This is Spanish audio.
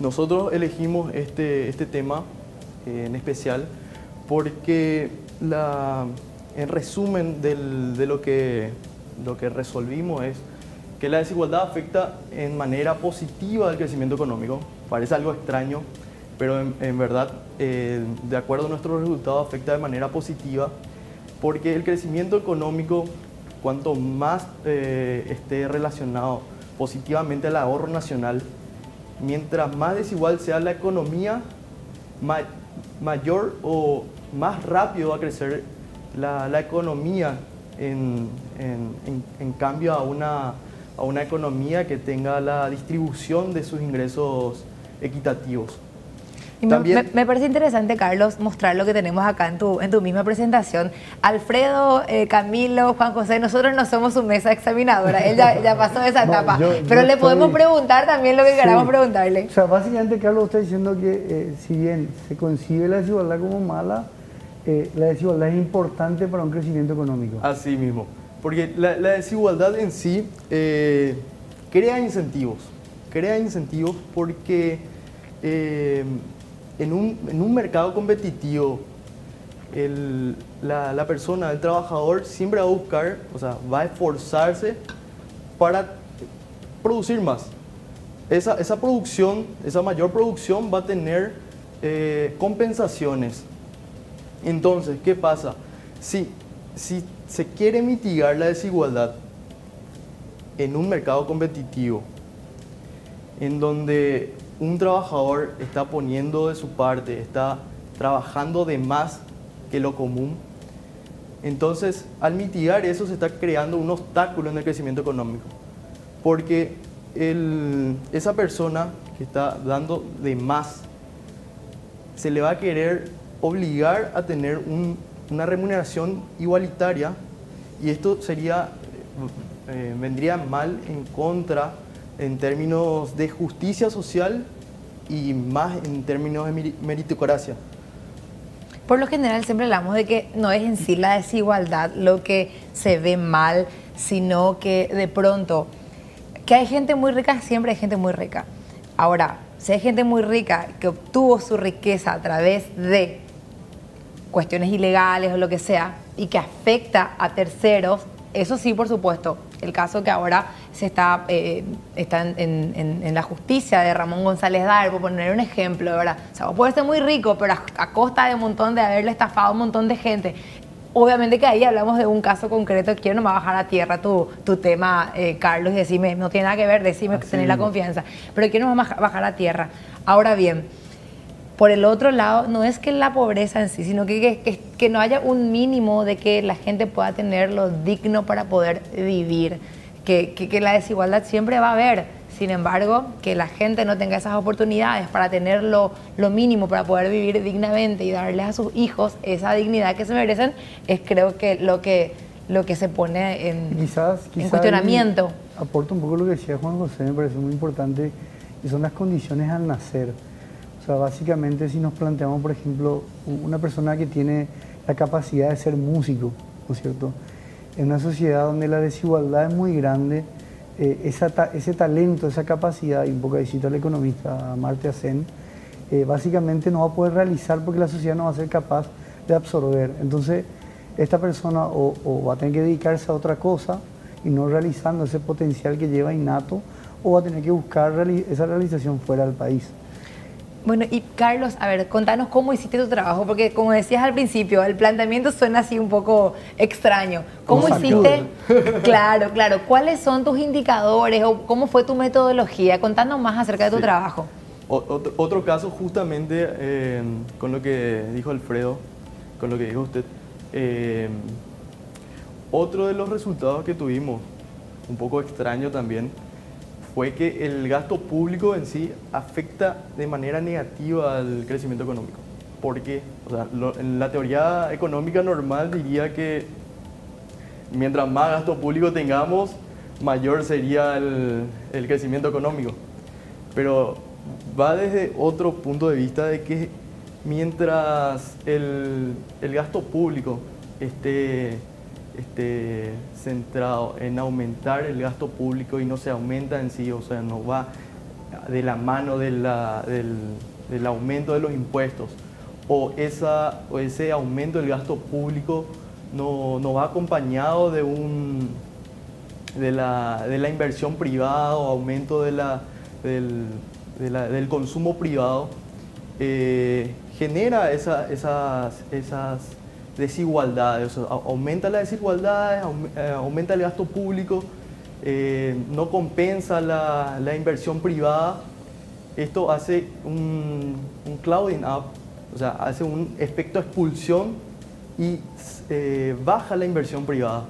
nosotros elegimos este, este tema eh, en especial porque la, en resumen de lo que, lo que resolvimos es que la desigualdad afecta en manera positiva al crecimiento económico. Parece algo extraño, pero en, en verdad, eh, de acuerdo a nuestros resultados, afecta de manera positiva porque el crecimiento económico, cuanto más eh, esté relacionado positivamente al ahorro nacional, mientras más desigual sea la economía, ma- mayor o más rápido va a crecer la, la economía en, en- en- en cambio a una, a una economía que tenga la distribución de sus ingresos equitativos. Y me, También- me- me parece interesante, Carlos, mostrar lo que tenemos acá en tu, en tu misma presentación. Alfredo, eh, Camilo, Juan José, nosotros no somos su mesa examinadora, él ya, ya pasó esa No, etapa, yo- pero yo le podemos estoy- preguntar también lo que queramos Sí. preguntarle. O sea, básicamente Carlos está diciendo que eh, si bien se concibe la desigualdad como mala, eh, la desigualdad es importante para un crecimiento económico. Así mismo. Porque la, la desigualdad en sí eh, crea incentivos. Crea incentivos porque eh, en, un, en un mercado competitivo el- la, la persona, el trabajador, siempre va a buscar, o sea, va a esforzarse para producir más. Esa, esa producción, esa mayor producción va a tener eh, compensaciones. Entonces, ¿qué pasa? Si, si se quiere mitigar la desigualdad en un mercado competitivo, en donde un trabajador está poniendo de su parte, está trabajando de más que lo común, entonces al mitigar eso se está creando un obstáculo en el crecimiento económico. Porque esa persona que está dando de más se le va a querer obligar a tener un- una remuneración igualitaria y esto sería, eh, vendría mal en contra en términos de justicia social y más en términos de meri- meritocracia. Por lo general siempre hablamos de que no es en sí la desigualdad lo que se ve mal, sino que de pronto, que hay gente muy rica, siempre hay gente muy rica. Ahora, si hay gente muy rica que obtuvo su riqueza a través de cuestiones ilegales o lo que sea y que afecta a terceros, eso sí, por supuesto. El caso que ahora se está, eh, está en, en- la justicia de Ramón González Dar, por poner un ejemplo, ¿verdad? O sea, vos podés ser muy rico, pero a, a costa de un montón de haberle estafado a un montón de gente. Obviamente que ahí hablamos de un caso concreto, quiero nomás bajar a tierra tu, tu tema, eh, Carlos, y decirme, no tiene nada que ver, decime que Así tenés la confianza, pero quiero nomás bajar a tierra. Ahora bien, por el otro lado, no es que la pobreza en sí, sino que, que, que- no haya un mínimo de que la gente pueda tener lo digno para poder vivir, que, que- la desigualdad siempre va a haber. Sin embargo, que la gente no tenga esas oportunidades para tener lo, lo mínimo para poder vivir dignamente y darles a sus hijos esa dignidad que se merecen, es creo que lo que, lo que se pone en, Quizás, en quizás cuestionamiento. ahí Aporta un poco lo que decía Juan José, me parece muy importante, y son las condiciones al nacer. O sea, básicamente si nos planteamos, por ejemplo, una persona que tiene la capacidad de ser músico, ¿no es cierto? En una sociedad donde la desigualdad es muy grande, eh, ese talento, esa capacidad, y un poco cito al economista Amartya Sen, eh, básicamente no va a poder realizar porque la sociedad no va a ser capaz de absorber. Entonces, esta persona o, va a tener que dedicarse a otra cosa y no realizando ese potencial que lleva innato, o va a tener que buscar esa realización fuera del país. Bueno, y Carlos, a ver, contanos cómo hiciste tu trabajo, porque como decías al principio, el planteamiento suena así un poco extraño. ¿Cómo hiciste? Claro, claro. ¿Cuáles son tus indicadores o cómo fue tu metodología? Contanos más acerca de tu Sí. trabajo. Otro caso justamente eh, con lo que dijo Alfredo, con lo que dijo usted. eh, otro de los resultados que tuvimos, un poco extraño también, fue que el gasto público en sí afecta de manera negativa al crecimiento económico. Porque, o sea, en la teoría económica normal diría que mientras más gasto público tengamos, mayor sería el, el crecimiento económico. Pero va desde otro punto de vista de que mientras el, el gasto público esté, esté centrado en aumentar el gasto público y no se aumenta en sí, o sea, no va de la mano del, aumento de los impuestos. O, esa, ese aumento del gasto público no, va acompañado de, la, inversión privada o aumento del, de consumo privado, eh, genera esa- esas, esas desigualdades, aumenta las desigualdades, eh, aumenta el gasto público, eh, no compensa la, inversión privada. Esto hace un, un clouding up, o sea, hace un efecto expulsión y eh, baja la inversión privada.